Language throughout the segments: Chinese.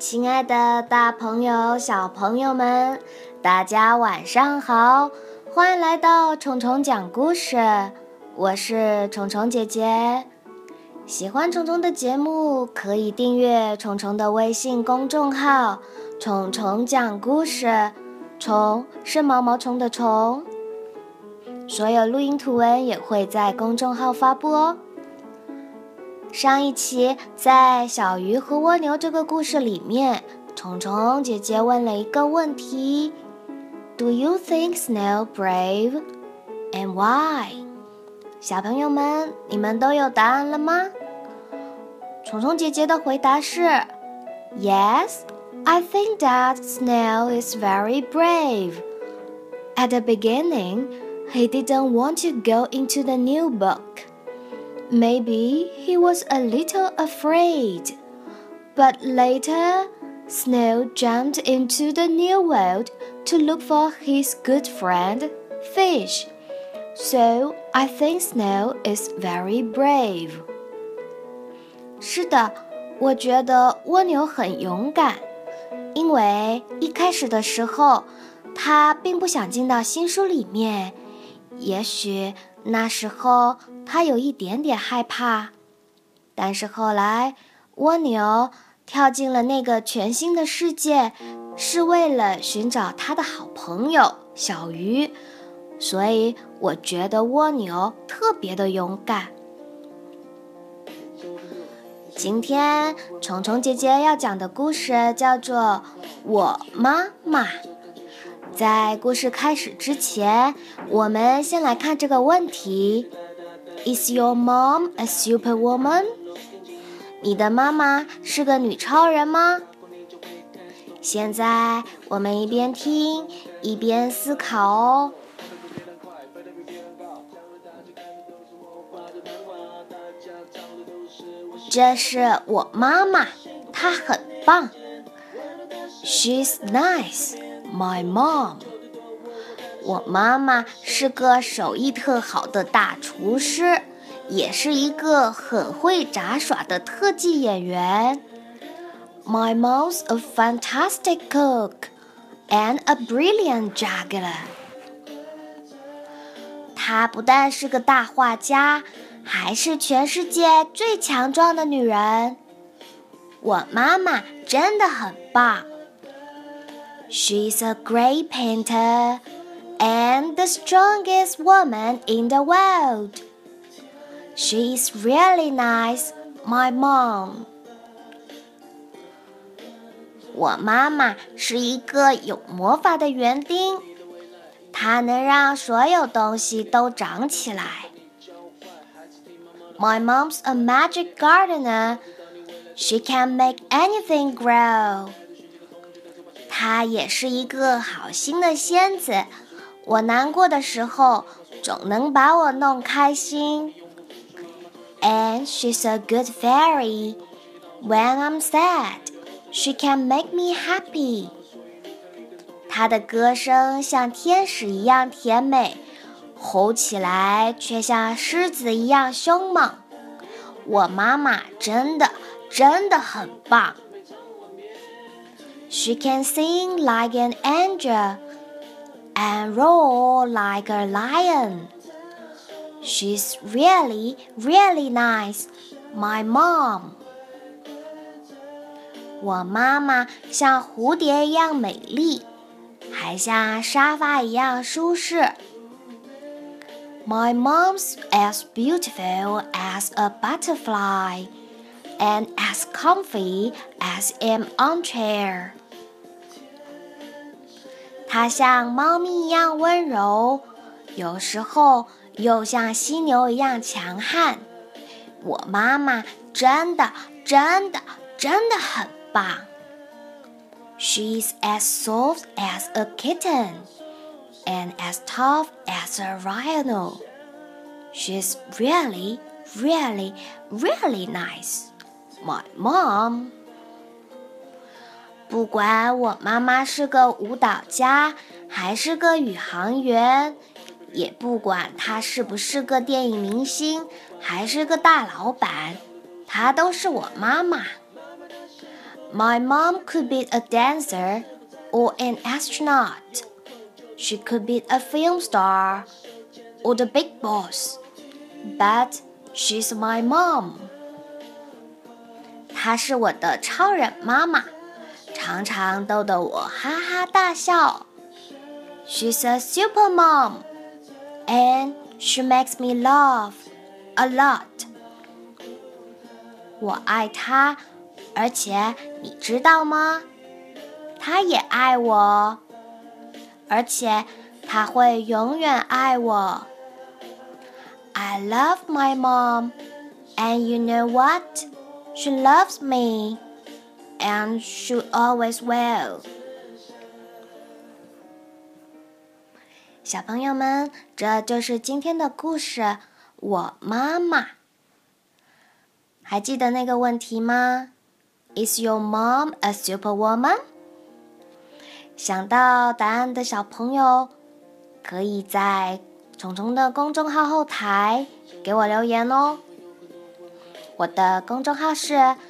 亲爱的，大朋友、小朋友们，大家晚上好！欢迎来到虫虫讲故事，我是虫虫姐姐。喜欢虫虫的节目，可以订阅虫虫的微信公众号“虫虫讲故事”。虫是毛毛虫的虫。所有录音图文也会在公众号发布哦。上一期在小鱼和蜗牛这个故事里面，虫虫姐姐问了一个问题：Do you think Snail brave and why？小朋友们，你们都有答案了吗？虫虫姐姐的回答是：Yes, I think that Snail is very brave. At the beginning, he didn't want to go into the new book. Maybe he was a little afraid. But later, Snail jumped into the new world to look for his good friend, Fish. So I think Snail is very brave. 是的，我觉得蜗牛很勇敢，因为一开始的时候，他并不想进到新书里面。 也许那时候他有一点点害怕，但是后来蜗牛跳进了那个全新的世界，是为了寻找他的好朋友小鱼，所以我觉得蜗牛特别的勇敢。今天虫虫姐姐要讲的故事叫做《我妈妈》。在故事开始之前，我们先来看这个问题：Is your mom a superwoman？你的妈妈是个女超人吗？现在我们一边听一边思考哦。这是我妈妈，她很棒。She's nice。My mom，我妈妈是个手艺特好的大厨师，也是一个很会杂耍的特技演员。My mom's a fantastic cook and a brilliant juggler。她不但是个大画家，还是全世界最强壮的女人。我妈妈真的很棒。She's a great painter and the strongest woman in the world. She's really nice, my mom. 我妈妈是一个有魔法的园丁，她能让所有东西都长起来。My mom's a magic gardener. She can make anything grow. 她也是一个好心的仙子，我难过的时候总能把我弄开心。And she's a good fairy. When I'm sad, she can make me happy. 她的歌声像天使一样甜美，吼起来却像狮子一样凶猛。我妈妈真的真的很棒。She can sing like an angel and roar like a lion. She's really, really nice, my mom. 我妈妈像蝴蝶一样美丽，还像沙发一样舒适。My mom's as beautiful as a butterfly and as comfy as an armchair. 它像猫咪一样温柔，有时候又像犀牛一样强悍。我妈妈真的、真的、真的很棒。She's as soft as a kitten and as tough as a rhino. She's really, really, really nice. My mom. 不管我妈妈是个舞蹈家，还是个宇航员，也不管她是不是个电影明星，还是个大老板，她都是我妈妈。My mom could be a dancer or an astronaut. She could be a film star or the big boss. But she's my mom. 她是我的超人妈妈，常常逗得我哈哈大笑。She's a super mom, and she makes me laugh a lot. 我爱她，而且你知道吗？她也爱我，而且她会永远爱我。I love my mom, and you know what? She loves me, and should always will. 小朋友们，这就是今天的故事。我妈妈还记得那个问题吗？Is your mom a superwoman？想到答案的小朋友，可以在虫虫的公众号后台给我留言哦。我的公众号是“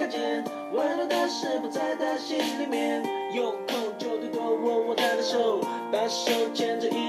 看见，温暖的是不在他心里面。有空就多多握握他的手，把手牵着一。